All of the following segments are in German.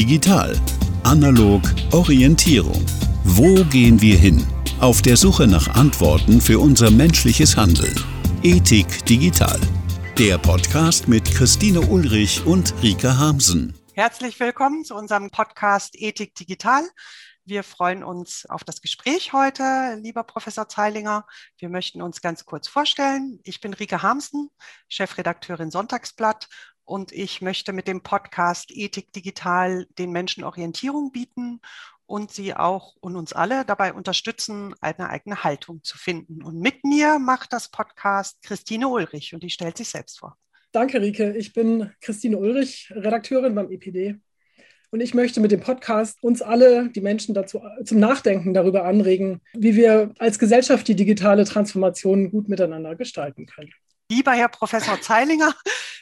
Digital. Analog Orientierung. Wo gehen wir hin? Auf der Suche nach Antworten für unser menschliches Handeln. Ethik Digital. Der Podcast mit Christine Ulrich und Rike Hamsen. Herzlich willkommen zu unserem Podcast Ethik Digital. Wir freuen uns auf das Gespräch heute, lieber Professor Zeilinger. Wir möchten uns ganz kurz vorstellen. Ich bin Rike Hamsen, Chefredakteurin Sonntagsblatt und ich möchte mit dem Podcast Ethik Digital den Menschen Orientierung bieten und sie auch und uns alle dabei unterstützen, eine eigene Haltung zu finden. Und mit mir macht das Podcast Christine Ulrich und die stellt sich selbst vor. Danke, Rike. Ich bin Christine Ulrich, Redakteurin beim EPD. Und ich möchte mit dem Podcast uns alle, die Menschen dazu zum Nachdenken darüber anregen, wie wir als Gesellschaft die digitale Transformation gut miteinander gestalten können. Lieber Herr Professor Zeilinger,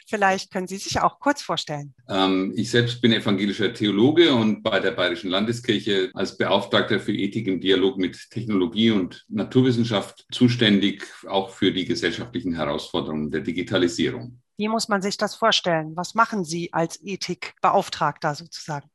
vielleicht können Sie sich auch kurz vorstellen. Ähm, ich selbst bin evangelischer Theologe und bei der Bayerischen Landeskirche als Beauftragter für Ethik im Dialog mit Technologie und Naturwissenschaft zuständig, auch für die gesellschaftlichen Herausforderungen der Digitalisierung. Wie muss man sich das vorstellen? Was machen Sie als Ethikbeauftragter sozusagen?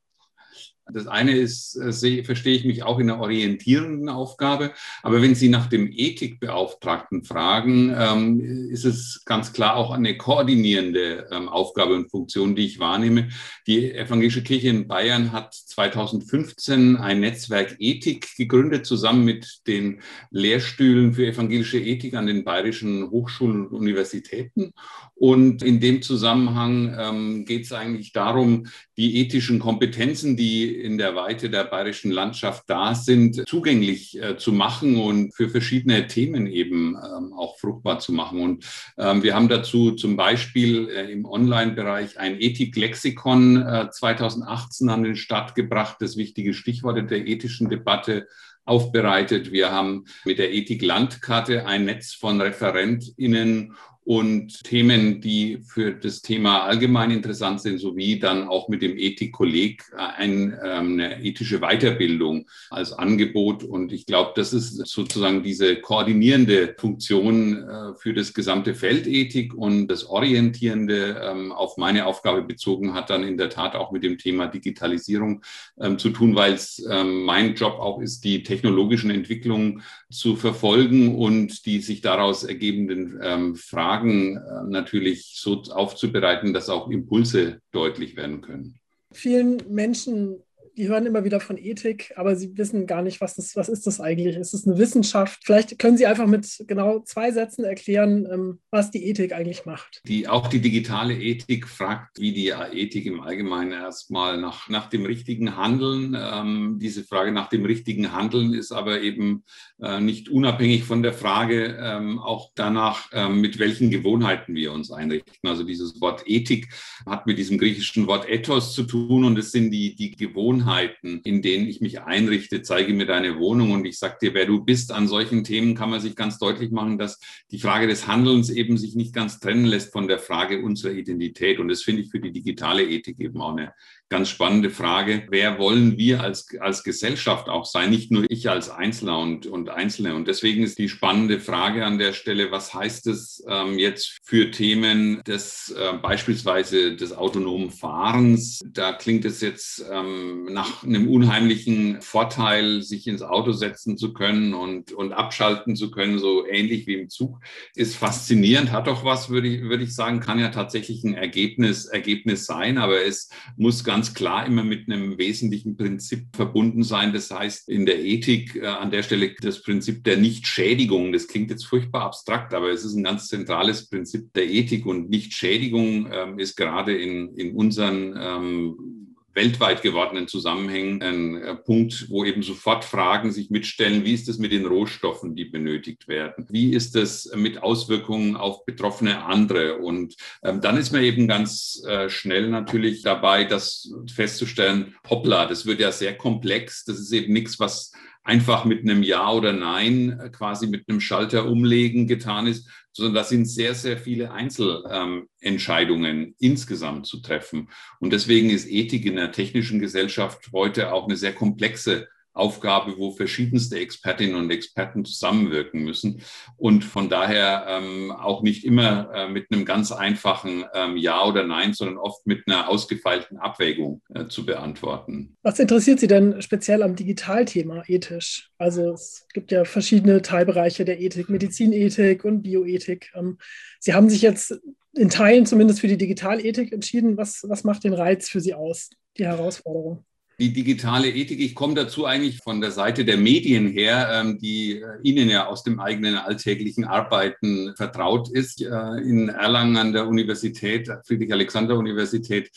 Das eine ist, äh, verstehe ich mich auch in einer orientierenden Aufgabe. Aber wenn Sie nach dem Ethikbeauftragten fragen, ähm, ist es ganz klar auch eine koordinierende ähm, Aufgabe und Funktion, die ich wahrnehme. Die Evangelische Kirche in Bayern hat 2015 ein Netzwerk Ethik gegründet, zusammen mit den Lehrstühlen für evangelische Ethik an den bayerischen Hochschulen und Universitäten. Und in dem Zusammenhang ähm, geht es eigentlich darum, die ethischen Kompetenzen, die in der Weite der bayerischen Landschaft da sind, zugänglich äh, zu machen und für verschiedene Themen eben ähm, auch fruchtbar zu machen. Und ähm, wir haben dazu zum Beispiel äh, im Online-Bereich ein Ethiklexikon äh, 2018 an den Start gebracht, das wichtige Stichworte der ethischen Debatte aufbereitet. Wir haben mit der Ethik-Landkarte ein Netz von ReferentInnen und Themen, die für das Thema allgemein interessant sind, sowie dann auch mit dem Ethikkolleg ein, ähm, eine ethische Weiterbildung als Angebot. Und ich glaube, das ist sozusagen diese koordinierende Funktion äh, für das gesamte Feld Ethik und das Orientierende ähm, auf meine Aufgabe bezogen hat dann in der Tat auch mit dem Thema Digitalisierung ähm, zu tun, weil es mein Job auch ist, die technologischen Entwicklungen zu verfolgen und die sich daraus ergebenden Fragen Fragen äh, natürlich so aufzubereiten, dass auch Impulse deutlich werden können. Vielen Menschen die hören immer wieder von Ethik, aber sie wissen gar nicht, was, das, was ist das eigentlich? Ist es eine Wissenschaft? Vielleicht können Sie einfach mit genau zwei Sätzen erklären, ähm, was die Ethik eigentlich macht. Die, auch die digitale Ethik fragt, wie die Ethik im Allgemeinen erstmal nach, nach dem richtigen Handeln. Ähm, diese Frage nach dem richtigen Handeln ist aber eben äh, nicht unabhängig von der Frage ähm, auch danach, äh, mit welchen Gewohnheiten wir uns einrichten. Also dieses Wort Ethik hat mit diesem griechischen Wort Ethos zu tun und es sind die, die Gewohnheiten, Gewohnheiten, in denen ich mich einrichte, zeige mir deine Wohnung und ich sage dir, wer du bist. An solchen Themen kann man sich ganz deutlich machen, dass die Frage des Handelns eben sich nicht ganz trennen lässt von der Frage unserer Identität. Und das finde ich für die digitale Ethik eben auch eine ganz spannende Frage. Wer wollen wir als, als Gesellschaft auch sein? Nicht nur ich als Einzelner und, und Einzelne. Und deswegen ist die spannende Frage an der Stelle, was heißt es ähm, jetzt für Themen des äh, beispielsweise des autonomen Fahrens? Da klingt es jetzt ähm, nach einem unheimlichen Vorteil, sich ins Auto setzen zu können und, und abschalten zu können, so ähnlich wie im Zug. Ist faszinierend, hat doch was, würde ich, würde ich sagen, kann ja tatsächlich ein Ergebnis, Ergebnis sein, aber es muss ganz ganz klar immer mit einem wesentlichen Prinzip verbunden sein. Das heißt, in der Ethik äh, an der Stelle das Prinzip der Nichtschädigung. Das klingt jetzt furchtbar abstrakt, aber es ist ein ganz zentrales Prinzip der Ethik und Nichtschädigung ähm, ist gerade in, in unseren ähm, weltweit gewordenen Zusammenhängen ein äh, Punkt, wo eben sofort Fragen sich mitstellen, wie ist es mit den Rohstoffen, die benötigt werden? Wie ist es mit Auswirkungen auf betroffene andere? Und ähm, dann ist man eben ganz äh, schnell natürlich dabei, das festzustellen, hoppla, das wird ja sehr komplex. Das ist eben nichts, was einfach mit einem Ja oder Nein äh, quasi mit einem Schalter umlegen getan ist, sondern das sind sehr, sehr viele Einzelentscheidungen ähm, insgesamt zu treffen. Und deswegen ist Ethik in der technischen Gesellschaft heute auch eine sehr komplexe Aufgabe, wo verschiedenste Expertinnen und Experten zusammenwirken müssen und von daher ähm, auch nicht immer äh, mit einem ganz einfachen ähm, Ja oder Nein, sondern oft mit einer ausgefeilten Abwägung äh, zu beantworten. Was interessiert Sie denn speziell am Digitalthema ethisch? Also es gibt ja verschiedene Teilbereiche der Ethik, Medizinethik und Bioethik. Ähm, Sie haben sich jetzt in Teilen zumindest für die Digitalethik entschieden. Was, was macht den Reiz für Sie aus, die Herausforderung? Die digitale Ethik. Ich komme dazu eigentlich von der Seite der Medien her, ähm, die äh, Ihnen ja aus dem eigenen alltäglichen Arbeiten vertraut ist. Äh, in Erlangen an der Universität, Friedrich-Alexander-Universität,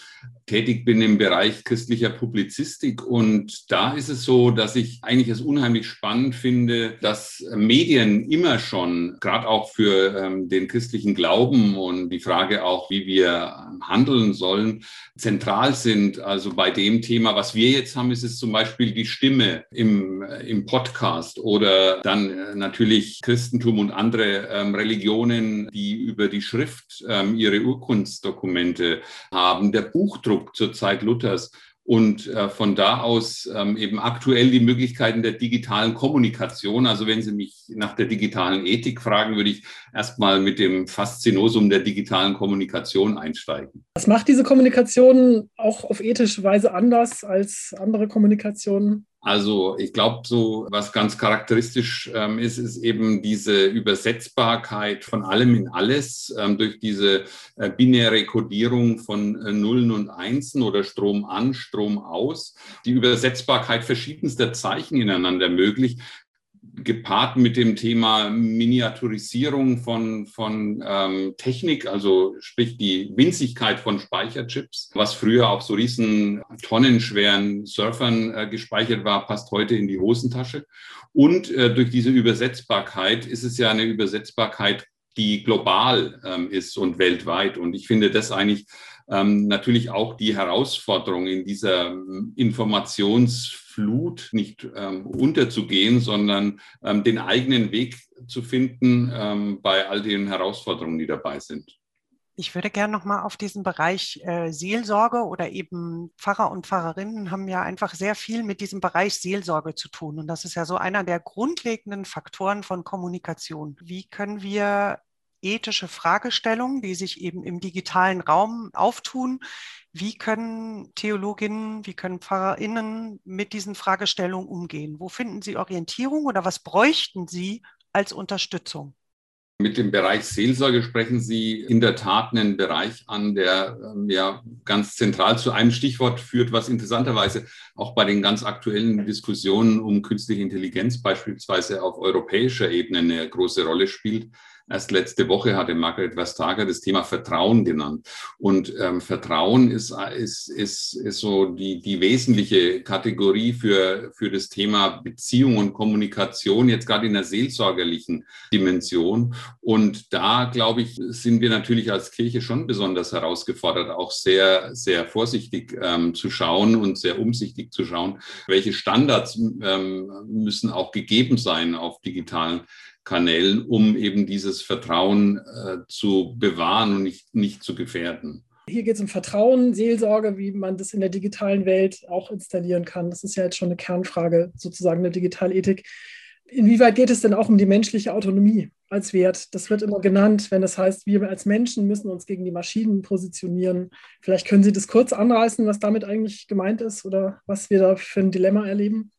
tätig bin im Bereich christlicher Publizistik. Und da ist es so, dass ich eigentlich es unheimlich spannend finde, dass Medien immer schon, gerade auch für ähm, den christlichen Glauben und die Frage auch, wie wir handeln sollen, zentral sind. Also bei dem Thema, was wir wir jetzt haben, ist es zum Beispiel die Stimme im, äh, im Podcast oder dann äh, natürlich Christentum und andere ähm, Religionen, die über die Schrift ähm, ihre Urkundsdokumente haben, der Buchdruck zur Zeit Luthers und äh, von da aus ähm, eben aktuell die Möglichkeiten der digitalen Kommunikation. Also wenn Sie mich nach der digitalen Ethik fragen, würde ich erstmal mit dem Faszinosum der digitalen Kommunikation einsteigen. Was macht diese Kommunikation auch auf ethische Weise anders als andere Kommunikationen? Also ich glaube, so was ganz charakteristisch ähm, ist, ist eben diese Übersetzbarkeit von allem in alles ähm, durch diese äh, binäre Kodierung von äh, Nullen und Einsen oder Strom an, Strom aus. Die Übersetzbarkeit verschiedenster Zeichen ineinander möglich, gepaart mit dem Thema Miniaturisierung von, von ähm, Technik, also sprich die Winzigkeit von Speicherchips, was früher auf so riesen tonnenschweren Surfern äh, gespeichert war, passt heute in die Hosentasche. Und äh, durch diese Übersetzbarkeit ist es ja eine Übersetzbarkeit, die global ähm, ist und weltweit. Und ich finde das eigentlich ähm, natürlich auch die Herausforderung in dieser ähm, Informations Flut nicht ähm, unterzugehen, sondern ähm, den eigenen Weg zu finden ähm, bei all den Herausforderungen, die dabei sind. Ich würde gerne noch mal auf diesen Bereich äh, Seelsorge oder eben Pfarrer und Pfarrerinnen haben ja einfach sehr viel mit diesem Bereich Seelsorge zu tun. Und das ist ja so einer der grundlegenden Faktoren von Kommunikation. Wie können wir ethische Fragestellungen, die sich eben im digitalen Raum auftun, wie können Theologinnen, wie können PfarrerInnen mit diesen Fragestellungen umgehen? Wo finden Sie Orientierung oder was bräuchten Sie als Unterstützung? Mit dem Bereich Seelsorge sprechen Sie in der Tat einen Bereich an, der ähm, ja ganz zentral zu einem Stichwort führt, was interessanterweise auch bei den ganz aktuellen Diskussionen um künstliche Intelligenz beispielsweise auf europäischer Ebene eine große Rolle spielt. Erst letzte Woche hatte Margaret Vestager das Thema Vertrauen genannt. Und ähm, Vertrauen ist, ist, ist, ist so die, die wesentliche Kategorie für, für das Thema Beziehung und Kommunikation, jetzt gerade in der seelsorgerlichen Dimension. Und da, glaube ich, sind wir natürlich als Kirche schon besonders herausgefordert, auch sehr, sehr vorsichtig ähm, zu schauen und sehr umsichtig zu schauen, welche Standards ähm, müssen auch gegeben sein auf digitalen Kanälen, um eben dieses Vertrauen äh, zu bewahren und nicht, nicht zu gefährden. Hier geht es um Vertrauen, Seelsorge, wie man das in der digitalen Welt auch installieren kann. Das ist ja jetzt schon eine Kernfrage sozusagen der Digitalethik. Inwieweit geht es denn auch um die menschliche Autonomie als Wert? Das wird immer genannt, wenn das heißt, wir als Menschen müssen uns gegen die Maschinen positionieren. Vielleicht können Sie das kurz anreißen, was damit eigentlich gemeint ist oder was wir da für ein Dilemma erleben?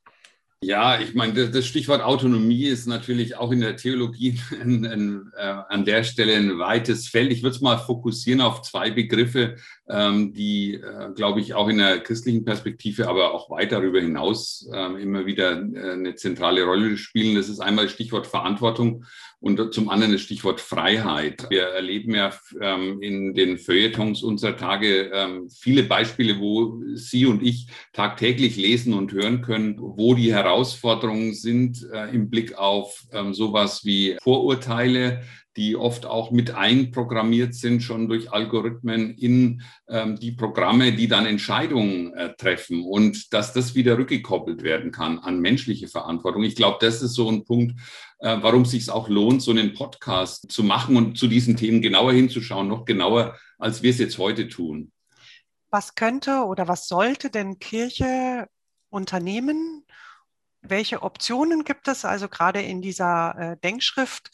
Ja, ich meine, das Stichwort Autonomie ist natürlich auch in der Theologie ein, ein, äh, an der Stelle ein weites Feld. Ich würde es mal fokussieren auf zwei Begriffe, ähm, die, äh, glaube ich, auch in der christlichen Perspektive, aber auch weit darüber hinaus äh, immer wieder äh, eine zentrale Rolle spielen. Das ist einmal das Stichwort Verantwortung und zum anderen das Stichwort Freiheit. Wir erleben ja ähm, in den Feuilletons unserer Tage ähm, viele Beispiele, wo Sie und ich tagtäglich lesen und hören können, wo die sind äh, im Blick auf ähm, sowas wie Vorurteile, die oft auch mit einprogrammiert sind, schon durch Algorithmen in ähm, die Programme, die dann Entscheidungen äh, treffen und dass das wieder rückgekoppelt werden kann an menschliche Verantwortung. Ich glaube, das ist so ein Punkt, äh, warum es sich auch lohnt, so einen Podcast zu machen und zu diesen Themen genauer hinzuschauen, noch genauer, als wir es jetzt heute tun. Was könnte oder was sollte denn Kirche unternehmen, welche Optionen gibt es? Also gerade in dieser äh, Denkschrift,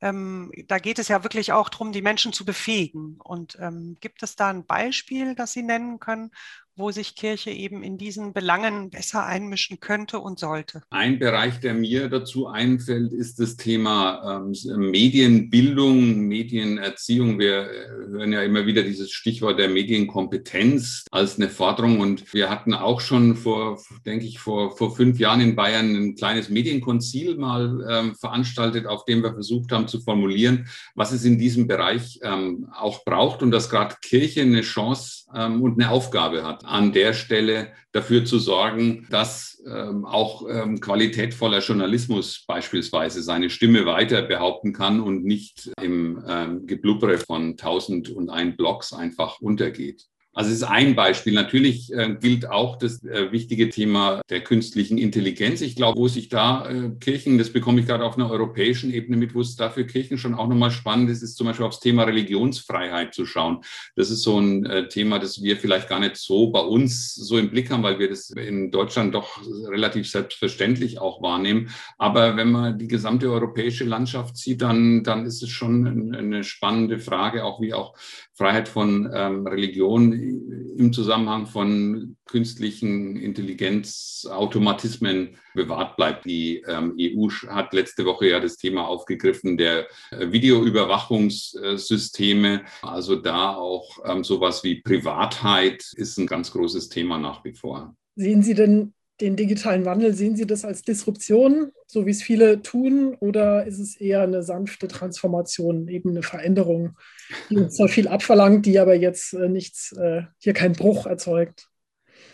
ähm, da geht es ja wirklich auch darum, die Menschen zu befähigen. Und ähm, gibt es da ein Beispiel, das Sie nennen können, wo sich Kirche eben in diesen Belangen besser einmischen könnte und sollte? Ein Bereich, der mir dazu einfällt, ist das Thema ähm, Medienbildung, Medienerziehung. Wir äh, hören ja immer wieder dieses Stichwort der Medienkompetenz als eine Forderung. Und wir hatten auch schon vor, denke ich, vor, vor fünf Jahren in Bayern ein kleines Medienkonzil mal ähm, veranstaltet, auf dem wir versucht haben zu formulieren, was es in diesem Bereich ähm, auch braucht und dass gerade Kirche eine Chance ähm, und eine Aufgabe hat an der Stelle dafür zu sorgen, dass ähm, auch ähm, qualitätvoller Journalismus beispielsweise seine Stimme weiter behaupten kann und nicht im ähm, Geblubbere von tausend und ein Blogs einfach untergeht. Also es ist ein Beispiel. Natürlich äh, gilt auch das äh, wichtige Thema der künstlichen Intelligenz. Ich glaube, wo sich da äh, Kirchen, das bekomme ich gerade auf einer europäischen Ebene mit, wo es da für Kirchen schon auch nochmal spannend ist, ist zum Beispiel aufs Thema Religionsfreiheit zu schauen. Das ist so ein Thema, das wir vielleicht gar nicht so bei uns so im Blick haben, weil wir das in Deutschland doch relativ selbstverständlich auch wahrnehmen. Aber wenn man die gesamte europäische Landschaft sieht, dann, dann ist es schon eine spannende Frage, auch wie auch Freiheit von ähm, Religion im Zusammenhang von künstlichen Intelligenzautomatismen bewahrt bleibt. Die ähm, EU hat letzte Woche ja das Thema aufgegriffen der äh, Videoüberwachungssysteme. Also da auch ähm, sowas wie Privatheit ist ein ganz großes Thema nach wie vor. Sehen Sie denn den digitalen Wandel, sehen Sie das als Disruption, so wie es viele tun, oder ist es eher eine sanfte Transformation, eben eine Veränderung, die uns zwar viel abverlangt, die aber jetzt äh, nichts, äh, hier keinen Bruch erzeugt?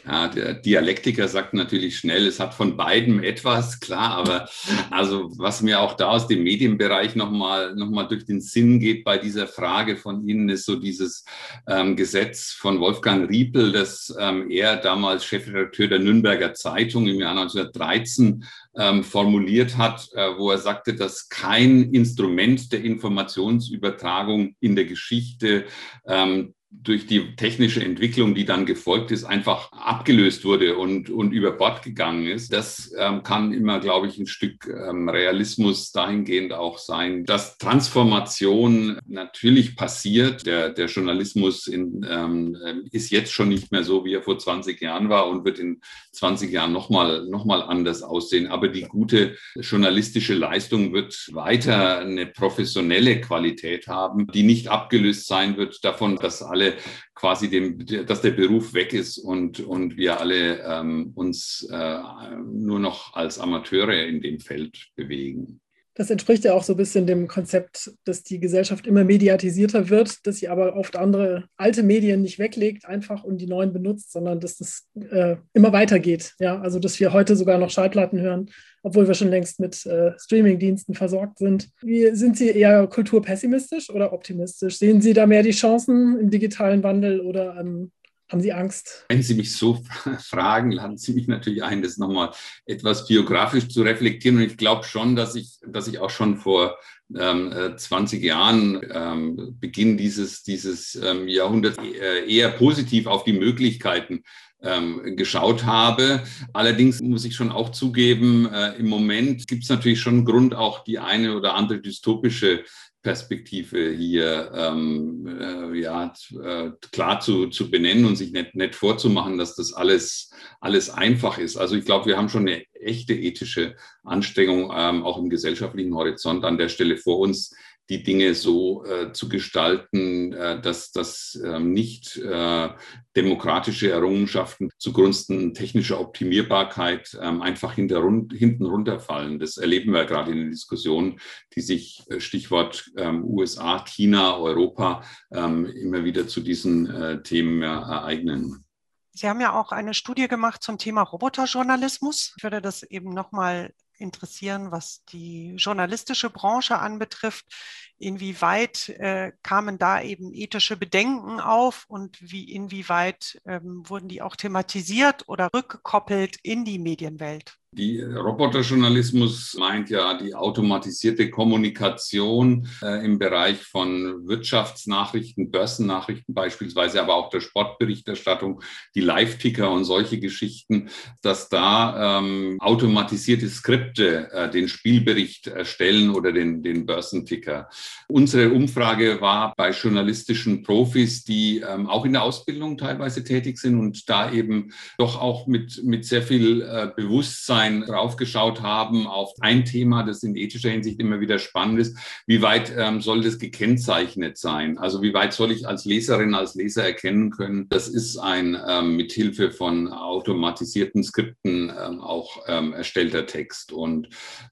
Ja, der Dialektiker sagt natürlich schnell, es hat von beidem etwas, klar, aber also was mir auch da aus dem Medienbereich nochmal noch mal durch den Sinn geht bei dieser Frage von Ihnen, ist so dieses ähm, Gesetz von Wolfgang Riepel, das ähm, er damals Chefredakteur der Nürnberger Zeitung im Jahr 1913 ähm, formuliert hat, äh, wo er sagte, dass kein Instrument der Informationsübertragung in der Geschichte ähm, durch die technische Entwicklung, die dann gefolgt ist, einfach abgelöst wurde und, und über Bord gegangen ist. Das ähm, kann immer, glaube ich, ein Stück ähm, Realismus dahingehend auch sein, dass Transformation natürlich passiert. Der, der Journalismus in, ähm, ist jetzt schon nicht mehr so, wie er vor 20 Jahren war und wird in 20 Jahren nochmal noch mal anders aussehen. Aber die gute journalistische Leistung wird weiter eine professionelle Qualität haben, die nicht abgelöst sein wird davon, dass alle alle quasi dem, dass der Beruf weg ist und, und wir alle ähm, uns äh, nur noch als Amateure in dem Feld bewegen. Das entspricht ja auch so ein bisschen dem Konzept, dass die Gesellschaft immer mediatisierter wird, dass sie aber oft andere alte Medien nicht weglegt einfach und die neuen benutzt, sondern dass das äh, immer weitergeht. Ja, also dass wir heute sogar noch Schallplatten hören, obwohl wir schon längst mit äh, Streamingdiensten versorgt sind. Wie, sind Sie eher kulturpessimistisch oder optimistisch? Sehen Sie da mehr die Chancen im digitalen Wandel oder ähm, haben Sie Angst? Wenn Sie mich so fragen, laden Sie mich natürlich ein, das nochmal etwas biografisch zu reflektieren. Und ich glaube schon, dass ich, dass ich auch schon vor ähm, 20 äh, Jahren ähm, Beginn dieses, dieses ähm, Jahrhunderts äh, eher positiv auf die Möglichkeiten ähm, geschaut habe. Allerdings muss ich schon auch zugeben, äh, im Moment gibt es natürlich schon Grund, auch die eine oder andere dystopische Perspektive hier ähm, äh, ja, äh, klar zu, zu benennen und sich nicht, nicht vorzumachen, dass das alles, alles einfach ist. Also ich glaube, wir haben schon eine echte ethische Anstrengung ähm, auch im gesellschaftlichen Horizont an der Stelle vor uns, die Dinge so äh, zu gestalten, äh, dass, dass ähm, nicht äh, demokratische Errungenschaften zugunsten technischer Optimierbarkeit ähm, einfach hinten runterfallen. Das erleben wir gerade in den Diskussionen, die sich äh, Stichwort ähm, USA, China, Europa immer wieder zu diesen äh, Themen ereignen. Sie haben ja auch eine Studie gemacht zum Thema Roboterjournalismus. Ich würde das eben nochmal interessieren, was die journalistische Branche anbetrifft. Inwieweit äh, kamen da eben ethische Bedenken auf und wie, inwieweit ähm, wurden die auch thematisiert oder rückgekoppelt in die Medienwelt? Die Roboterjournalismus meint ja die automatisierte Kommunikation äh, im Bereich von Wirtschaftsnachrichten, Börsennachrichten beispielsweise, aber auch der Sportberichterstattung, die Live-Ticker und solche Geschichten, dass da ähm, automatisierte Skripte äh, den Spielbericht erstellen oder den, den Börsenticker. Unsere Umfrage war bei journalistischen Profis, die ähm, auch in der Ausbildung teilweise tätig sind und da eben doch auch mit, mit sehr viel äh, Bewusstsein Bewusstsein draufgeschaut haben auf ein Thema, das in ethischer Hinsicht immer wieder spannend ist. Wie weit ähm, soll das gekennzeichnet sein? Also wie weit soll ich als Leserin, als Leser erkennen können, das ist ein ähm, mithilfe von automatisierten Skripten ähm, auch ähm, erstellter Text. Und äh,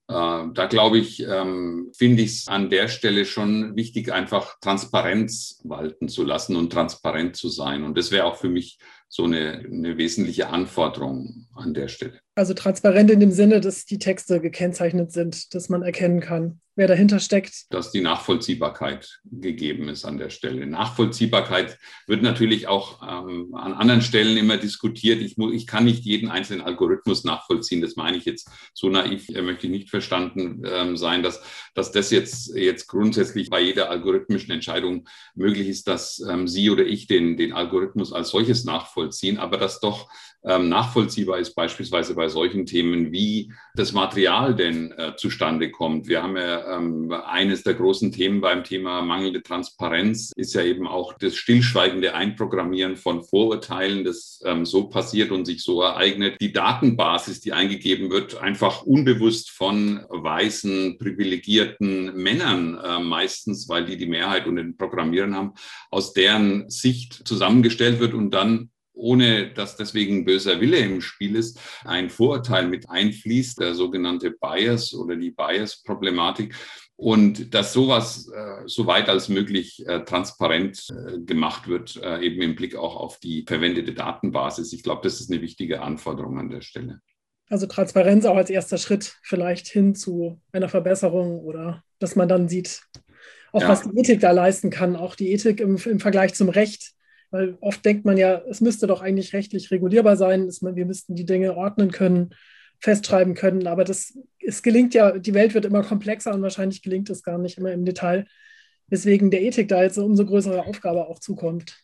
da glaube ich, ähm, finde ich es an der Stelle schon wichtig, einfach Transparenz walten zu lassen und transparent zu sein. Und das wäre auch für mich so eine, eine wesentliche Anforderung an der Stelle. Also transparent in dem Sinne, dass die Texte gekennzeichnet sind, dass man erkennen kann, wer dahinter steckt. Dass die Nachvollziehbarkeit gegeben ist an der Stelle. Nachvollziehbarkeit wird natürlich auch ähm, an anderen Stellen immer diskutiert. Ich, muss, ich kann nicht jeden einzelnen Algorithmus nachvollziehen. Das meine ich jetzt so naiv, äh, möchte ich nicht verstanden ähm, sein, dass, dass das jetzt, jetzt grundsätzlich bei jeder algorithmischen Entscheidung möglich ist, dass ähm, Sie oder ich den, den Algorithmus als solches nachvollziehen, aber dass doch nachvollziehbar ist, beispielsweise bei solchen Themen, wie das Material denn äh, zustande kommt. Wir haben ja ähm, eines der großen Themen beim Thema mangelnde Transparenz ist ja eben auch das stillschweigende Einprogrammieren von Vorurteilen, das ähm, so passiert und sich so ereignet. Die Datenbasis, die eingegeben wird, einfach unbewusst von weißen, privilegierten Männern äh, meistens, weil die die Mehrheit unter den Programmieren haben, aus deren Sicht zusammengestellt wird und dann ohne dass deswegen böser Wille im Spiel ist, ein Vorurteil mit einfließt, der sogenannte Bias oder die Bias-Problematik. Und dass sowas äh, so weit als möglich äh, transparent äh, gemacht wird, äh, eben im Blick auch auf die verwendete Datenbasis. Ich glaube, das ist eine wichtige Anforderung an der Stelle. Also Transparenz auch als erster Schritt vielleicht hin zu einer Verbesserung oder dass man dann sieht, auch ja. was die Ethik da leisten kann, auch die Ethik im, im Vergleich zum Recht weil oft denkt man ja, es müsste doch eigentlich rechtlich regulierbar sein, wir müssten die Dinge ordnen können, festschreiben können. Aber das, es gelingt ja, die Welt wird immer komplexer und wahrscheinlich gelingt es gar nicht immer im Detail. Weswegen der Ethik da jetzt eine umso größere Aufgabe auch zukommt.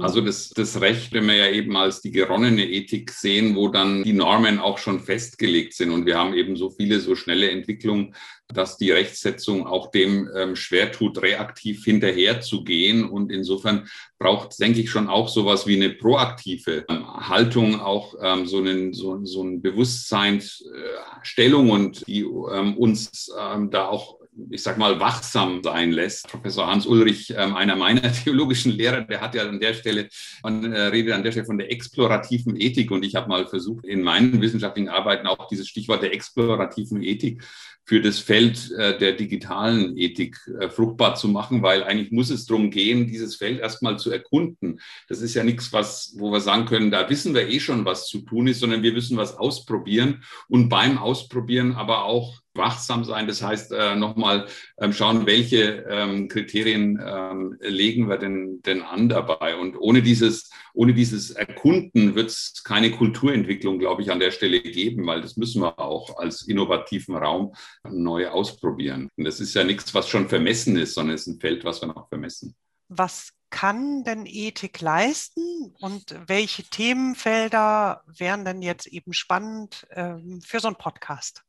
Also das, das Recht, wenn wir ja eben als die geronnene Ethik sehen, wo dann die Normen auch schon festgelegt sind. Und wir haben eben so viele, so schnelle Entwicklungen, dass die Rechtsetzung auch dem ähm, schwer tut, reaktiv hinterherzugehen. Und insofern braucht denke ich, schon auch sowas wie eine proaktive ähm, Haltung, auch ähm, so, einen, so, so ein Bewusstseinsstellung äh, und die ähm, uns ähm, da auch ich sag mal, wachsam sein lässt. Professor Hans Ulrich, ähm, einer meiner theologischen Lehrer, der hat ja an der Stelle, man äh, redet an der Stelle von der explorativen Ethik und ich habe mal versucht, in meinen wissenschaftlichen Arbeiten auch dieses Stichwort der explorativen Ethik für das Feld äh, der digitalen Ethik äh, fruchtbar zu machen, weil eigentlich muss es darum gehen, dieses Feld erstmal zu erkunden. Das ist ja nichts, was, wo wir sagen können, da wissen wir eh schon, was zu tun ist, sondern wir müssen was ausprobieren und beim Ausprobieren aber auch wachsam sein. Das heißt, äh, nochmal ähm, schauen, welche ähm, Kriterien ähm, legen wir denn, denn an dabei. Und ohne dieses, ohne dieses Erkunden wird es keine Kulturentwicklung, glaube ich, an der Stelle geben, weil das müssen wir auch als innovativen Raum neu ausprobieren. Und das ist ja nichts, was schon vermessen ist, sondern es ist ein Feld, was wir noch vermessen. Was kann denn Ethik leisten und welche Themenfelder wären denn jetzt eben spannend ähm, für so einen Podcast?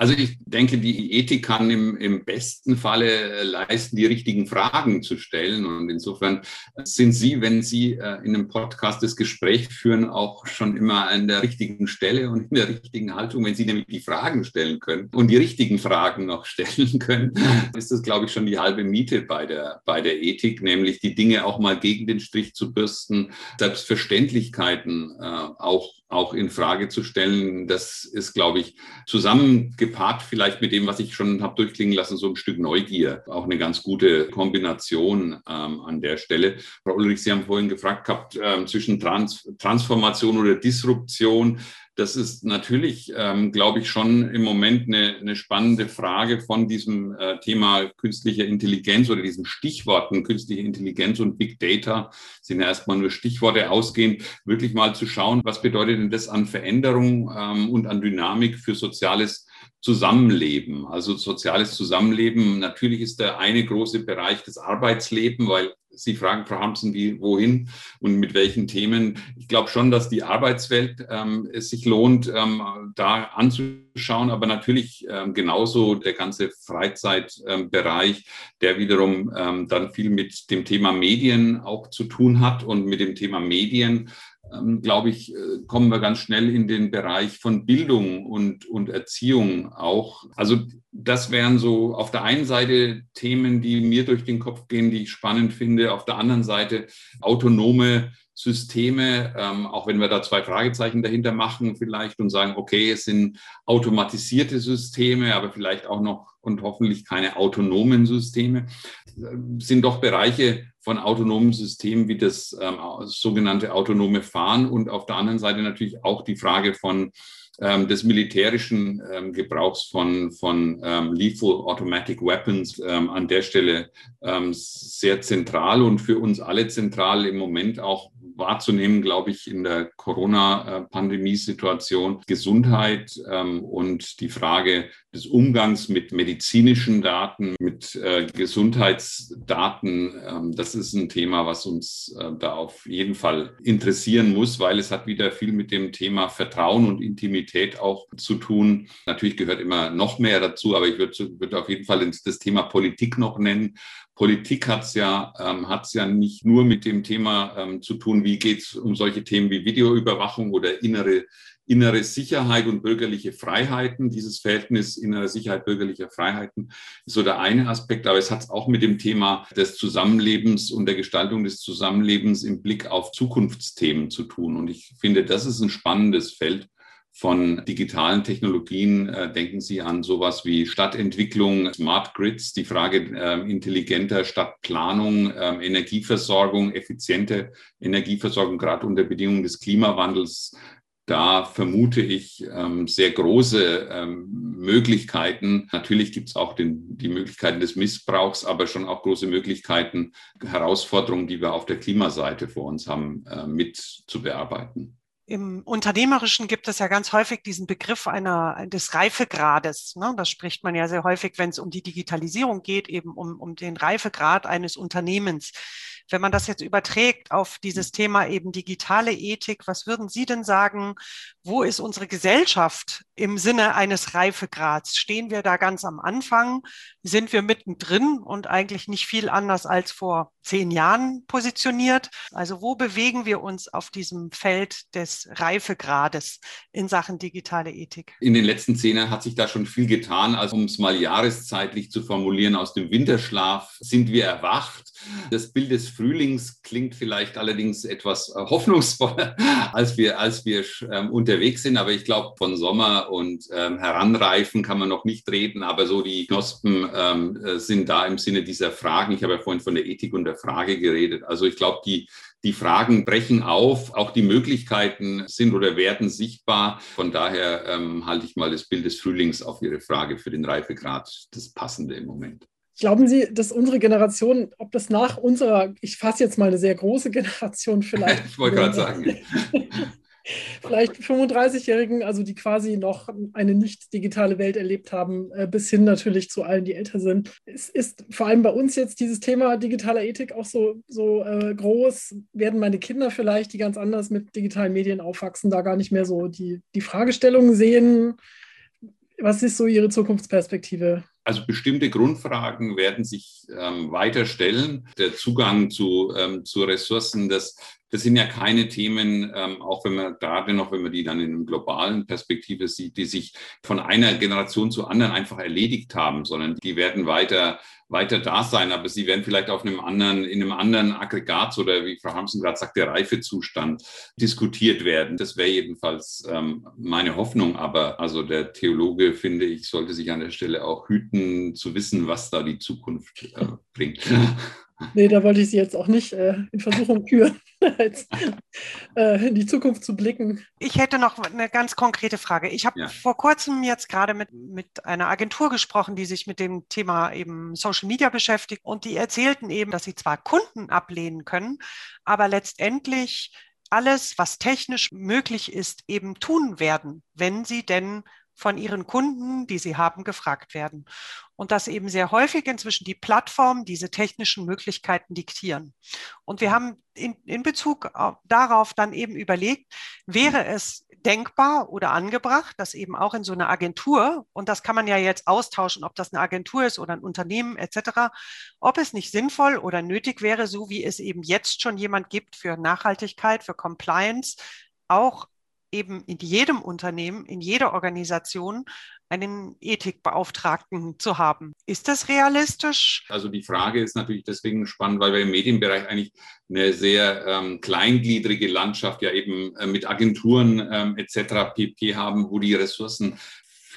Also ich denke, die Ethik kann im, im besten Falle leisten, die richtigen Fragen zu stellen. Und insofern sind Sie, wenn Sie äh, in einem Podcast das Gespräch führen, auch schon immer an der richtigen Stelle und in der richtigen Haltung. Wenn Sie nämlich die Fragen stellen können und die richtigen Fragen noch stellen können, ist das, glaube ich, schon die halbe Miete bei der, bei der Ethik, nämlich die Dinge auch mal gegen den Strich zu bürsten, Selbstverständlichkeiten äh, auch auch in Frage zu stellen. Das ist, glaube ich, zusammengepaart vielleicht mit dem, was ich schon habe durchklingen lassen, so ein Stück Neugier. Auch eine ganz gute Kombination ähm, an der Stelle. Frau Ulrich, Sie haben vorhin gefragt gehabt, ähm, zwischen Trans Transformation oder Disruption das ist natürlich, ähm, glaube ich, schon im Moment eine, eine spannende Frage von diesem äh, Thema künstlicher Intelligenz oder diesen Stichworten künstliche Intelligenz und Big Data sind ja erstmal nur Stichworte ausgehend, wirklich mal zu schauen, was bedeutet denn das an Veränderung ähm, und an Dynamik für soziales Zusammenleben, also soziales Zusammenleben. Natürlich ist der eine große Bereich das Arbeitsleben, weil Sie fragen, Frau Hamsen, wie, wohin und mit welchen Themen. Ich glaube schon, dass die Arbeitswelt ähm, es sich lohnt, ähm, da anzuschauen, aber natürlich ähm, genauso der ganze Freizeitbereich, der wiederum ähm, dann viel mit dem Thema Medien auch zu tun hat und mit dem Thema Medien ähm, glaube ich, äh, kommen wir ganz schnell in den Bereich von Bildung und, und Erziehung auch. Also das wären so auf der einen Seite Themen, die mir durch den Kopf gehen, die ich spannend finde. Auf der anderen Seite autonome Systeme, ähm, auch wenn wir da zwei Fragezeichen dahinter machen vielleicht und sagen, okay, es sind automatisierte Systeme, aber vielleicht auch noch und hoffentlich keine autonomen Systeme, sind doch Bereiche von autonomen Systemen wie das ähm, sogenannte autonome Fahren und auf der anderen Seite natürlich auch die Frage von ähm, des militärischen ähm, Gebrauchs von, von ähm, Lethal Automatic Weapons ähm, an der Stelle ähm, sehr zentral und für uns alle zentral im Moment auch wahrzunehmen, glaube ich, in der Corona-Pandemie-Situation. Gesundheit ähm, und die Frage des Umgangs mit medizinischen Daten, mit äh, Gesundheitsdaten, ähm, das ist ein Thema, was uns äh, da auf jeden Fall interessieren muss, weil es hat wieder viel mit dem Thema Vertrauen und Intimität auch zu tun. Natürlich gehört immer noch mehr dazu, aber ich würde würd auf jeden Fall das Thema Politik noch nennen Politik hat es ja, ähm, hat's ja nicht nur mit dem Thema ähm, zu tun, wie geht es um solche Themen wie Videoüberwachung oder innere, innere Sicherheit und bürgerliche Freiheiten. Dieses Verhältnis innere Sicherheit, bürgerlicher Freiheiten ist so der eine Aspekt, aber es hat es auch mit dem Thema des Zusammenlebens und der Gestaltung des Zusammenlebens im Blick auf Zukunftsthemen zu tun. Und ich finde, das ist ein spannendes Feld von digitalen Technologien. Äh, denken Sie an sowas wie Stadtentwicklung, Smart Grids, die Frage äh, intelligenter Stadtplanung, äh, Energieversorgung, effiziente Energieversorgung, gerade unter Bedingungen des Klimawandels. Da vermute ich ähm, sehr große ähm, Möglichkeiten. Natürlich gibt es auch den, die Möglichkeiten des Missbrauchs, aber schon auch große Möglichkeiten, Herausforderungen, die wir auf der Klimaseite vor uns haben, äh, mit zu bearbeiten. Im Unternehmerischen gibt es ja ganz häufig diesen Begriff einer, des Reifegrades. Ne? Das spricht man ja sehr häufig, wenn es um die Digitalisierung geht, eben um, um den Reifegrad eines Unternehmens. Wenn man das jetzt überträgt auf dieses Thema eben digitale Ethik, was würden Sie denn sagen, wo ist unsere Gesellschaft im Sinne eines Reifegrads? Stehen wir da ganz am Anfang? Sind wir mittendrin und eigentlich nicht viel anders als vor zehn Jahren positioniert? Also wo bewegen wir uns auf diesem Feld des Reifegrades in Sachen digitale Ethik? In den letzten zehn Jahren hat sich da schon viel getan. Also um es mal jahreszeitlich zu formulieren, aus dem Winterschlaf sind wir erwacht. Das Bild des Frühlings klingt vielleicht allerdings etwas äh, hoffnungsvoller, als wir, als wir ähm, unterwegs sind. Aber ich glaube, von Sommer und ähm, Heranreifen kann man noch nicht reden. Aber so die Knospen ähm, äh, sind da im Sinne dieser Fragen. Ich habe ja vorhin von der Ethik und der Frage geredet. Also ich glaube, die, die Fragen brechen auf, auch die Möglichkeiten sind oder werden sichtbar. Von daher ähm, halte ich mal das Bild des Frühlings auf Ihre Frage für den Reifegrad das Passende im Moment. Glauben Sie, dass unsere Generation, ob das nach unserer, ich fasse jetzt mal eine sehr große Generation vielleicht. ich wollte gerade sagen. vielleicht 35-Jährigen, also die quasi noch eine nicht digitale Welt erlebt haben, äh, bis hin natürlich zu allen, die älter sind. Es ist vor allem bei uns jetzt dieses Thema digitaler Ethik auch so, so äh, groß. Werden meine Kinder vielleicht, die ganz anders mit digitalen Medien aufwachsen, da gar nicht mehr so die, die Fragestellungen sehen? Was ist so Ihre Zukunftsperspektive? Also bestimmte Grundfragen werden sich ähm, weiter stellen. Der Zugang zu, ähm, zu Ressourcen, das, das sind ja keine Themen, ähm, auch wenn man gerade noch, wenn man die dann in einer globalen Perspektive sieht, die sich von einer Generation zur anderen einfach erledigt haben, sondern die werden weiter weiter da sein, aber sie werden vielleicht auf einem anderen, in einem anderen Aggregat oder wie Frau Hamsen gerade sagt, der Reifezustand diskutiert werden. Das wäre jedenfalls ähm, meine Hoffnung. Aber also der Theologe, finde ich, sollte sich an der Stelle auch hüten, zu wissen, was da die Zukunft äh, bringt. Nee, da wollte ich Sie jetzt auch nicht äh, in Versuchung führen, als, äh, in die Zukunft zu blicken. Ich hätte noch eine ganz konkrete Frage. Ich habe ja. vor kurzem jetzt gerade mit, mit einer Agentur gesprochen, die sich mit dem Thema eben Social Media beschäftigt und die erzählten eben, dass sie zwar Kunden ablehnen können, aber letztendlich alles, was technisch möglich ist, eben tun werden, wenn sie denn von ihren Kunden, die sie haben, gefragt werden. Und dass eben sehr häufig inzwischen die Plattformen diese technischen Möglichkeiten diktieren. Und wir haben in, in Bezug darauf dann eben überlegt, wäre es denkbar oder angebracht, dass eben auch in so einer Agentur, und das kann man ja jetzt austauschen, ob das eine Agentur ist oder ein Unternehmen etc., ob es nicht sinnvoll oder nötig wäre, so wie es eben jetzt schon jemand gibt für Nachhaltigkeit, für Compliance, auch eben in jedem Unternehmen, in jeder Organisation einen Ethikbeauftragten zu haben. Ist das realistisch? Also die Frage ist natürlich deswegen spannend, weil wir im Medienbereich eigentlich eine sehr ähm, kleingliedrige Landschaft ja eben äh, mit Agenturen ähm, etc. pp haben, wo die Ressourcen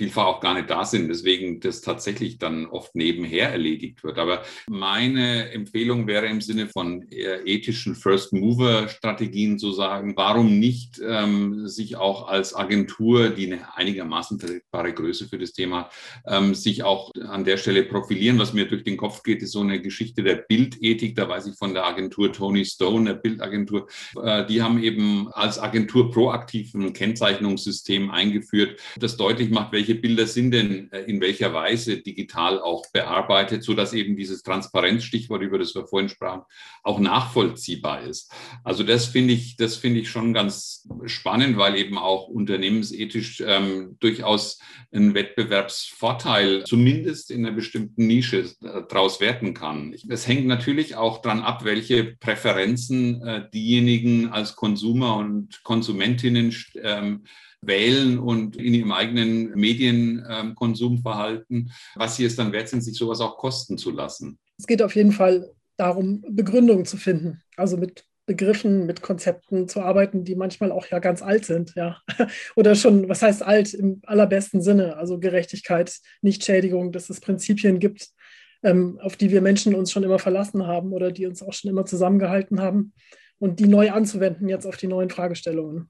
vielfach auch gar nicht da sind, deswegen das tatsächlich dann oft nebenher erledigt wird. Aber meine Empfehlung wäre im Sinne von ethischen First Mover Strategien zu sagen, warum nicht ähm, sich auch als Agentur, die eine einigermaßen vertretbare Größe für das Thema ähm, sich auch an der Stelle profilieren. Was mir durch den Kopf geht, ist so eine Geschichte der Bildethik. Da weiß ich von der Agentur Tony Stone, der Bildagentur. Äh, die haben eben als Agentur proaktiv ein Kennzeichnungssystem eingeführt, das deutlich macht, welche welche Bilder sind denn äh, in welcher Weise digital auch bearbeitet, sodass eben dieses Transparenzstichwort, über das wir vorhin sprachen, auch nachvollziehbar ist. Also das finde ich, das finde ich schon ganz spannend, weil eben auch unternehmensethisch ähm, durchaus ein Wettbewerbsvorteil zumindest in einer bestimmten Nische äh, daraus werten kann. Es hängt natürlich auch daran ab, welche Präferenzen äh, diejenigen als Konsumer und Konsumentinnen ähm, wählen und in ihrem eigenen Medienkonsumverhalten, was sie es dann wert sind, sich sowas auch kosten zu lassen. Es geht auf jeden Fall darum, Begründungen zu finden, also mit Begriffen, mit Konzepten zu arbeiten, die manchmal auch ja ganz alt sind, ja. Oder schon, was heißt alt im allerbesten Sinne, also Gerechtigkeit, Nichtschädigung, dass es Prinzipien gibt, ähm, auf die wir Menschen uns schon immer verlassen haben oder die uns auch schon immer zusammengehalten haben und die neu anzuwenden jetzt auf die neuen Fragestellungen.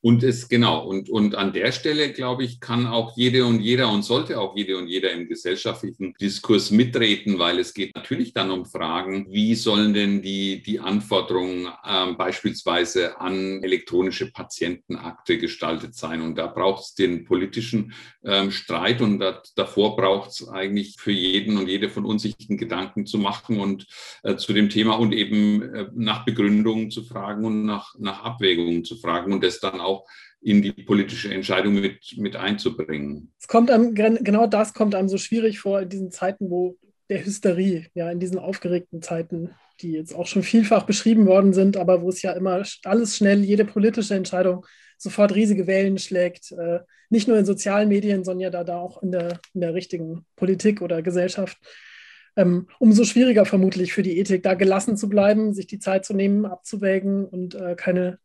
Und es, genau, und, und an der Stelle, glaube ich, kann auch jede und jeder und sollte auch jede und jeder im gesellschaftlichen Diskurs mitreden, weil es geht natürlich dann um Fragen, wie sollen denn die, die Anforderungen ähm, beispielsweise an elektronische Patientenakte gestaltet sein. Und da braucht es den politischen ähm, Streit und da, davor braucht es eigentlich für jeden und jede von uns sich Gedanken zu machen und äh, zu dem Thema und eben äh, nach Begründungen zu fragen und nach, nach Abwägungen zu fragen und das dann auch auch in die politische Entscheidung mit, mit einzubringen. Es kommt einem, genau das kommt einem so schwierig vor in diesen Zeiten, wo der Hysterie, ja, in diesen aufgeregten Zeiten, die jetzt auch schon vielfach beschrieben worden sind, aber wo es ja immer alles schnell, jede politische Entscheidung sofort riesige Wellen schlägt, äh, nicht nur in sozialen Medien, sondern ja da, auch in der, in der richtigen Politik oder Gesellschaft. Ähm, umso schwieriger vermutlich für die Ethik, da gelassen zu bleiben, sich die Zeit zu nehmen, abzuwägen und äh, keine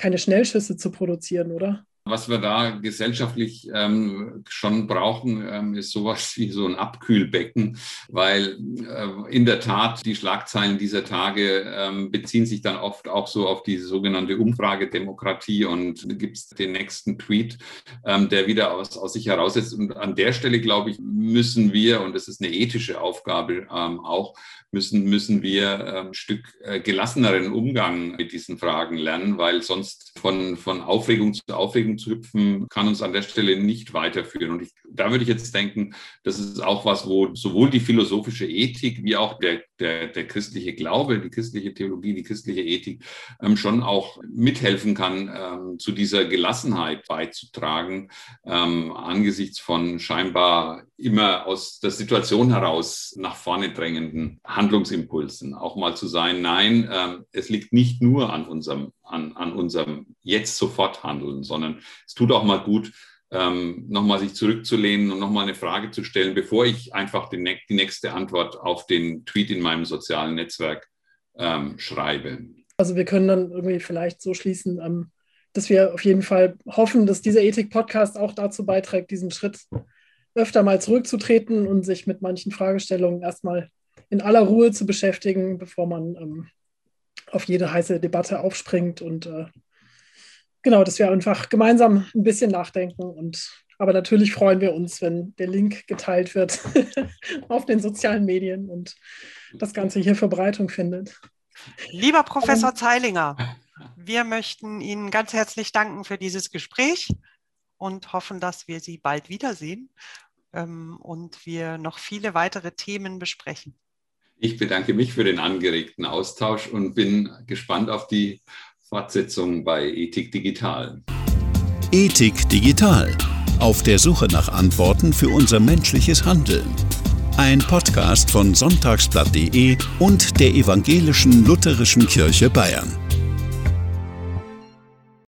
keine Schnellschüsse zu produzieren, oder? Was wir da gesellschaftlich ähm, schon brauchen, ähm, ist sowas wie so ein Abkühlbecken, weil äh, in der Tat die Schlagzeilen dieser Tage ähm, beziehen sich dann oft auch so auf die sogenannte Umfragedemokratie und gibt es den nächsten Tweet, ähm, der wieder aus, aus sich heraussetzt. Und an der Stelle, glaube ich, müssen wir, und das ist eine ethische Aufgabe ähm, auch, müssen, müssen wir ein ähm, Stück äh, gelasseneren Umgang mit diesen Fragen lernen, weil sonst von, von Aufregung zu Aufregung zu hüpfen, kann uns an der Stelle nicht weiterführen. Und ich, da würde ich jetzt denken, das ist auch was, wo sowohl die philosophische Ethik wie auch der, der, der christliche Glaube, die christliche Theologie, die christliche Ethik ähm, schon auch mithelfen kann, ähm, zu dieser Gelassenheit beizutragen, ähm, angesichts von scheinbar immer aus der Situation heraus nach vorne drängenden Handlungsimpulsen. Auch mal zu sein, nein, ähm, es liegt nicht nur an unserem, an, an unserem jetzt sofort Handeln, sondern es tut auch mal gut, ähm, nochmal sich zurückzulehnen und nochmal eine Frage zu stellen, bevor ich einfach die, die, nächste Antwort auf den Tweet in meinem sozialen Netzwerk ähm, schreibe. Also wir können dann irgendwie vielleicht so schließen, ähm, dass wir auf jeden Fall hoffen, dass dieser Ethik-Podcast auch dazu beiträgt, diesen Schritt öfter mal zurückzutreten und sich mit manchen Fragestellungen erstmal in aller Ruhe zu beschäftigen, bevor man ähm, auf jede heiße Debatte aufspringt und äh, genau, dass wir einfach gemeinsam ein bisschen nachdenken und aber natürlich freuen wir uns, wenn der Link geteilt wird auf den sozialen Medien und das Ganze hier Verbreitung findet. Lieber Professor Zeilinger, wir möchten Ihnen ganz herzlich danken für dieses Gespräch und hoffen, dass wir Sie bald wiedersehen ähm, und wir noch viele weitere Themen besprechen. Ich bedanke mich für den angeregten Austausch und bin gespannt auf die Fortsetzung bei Ethik Digital. Ethik Digital auf der Suche nach Antworten für unser menschliches Handeln. Ein Podcast von sonntagsblatt.de und der Evangelischen Lutherischen Kirche Bayern.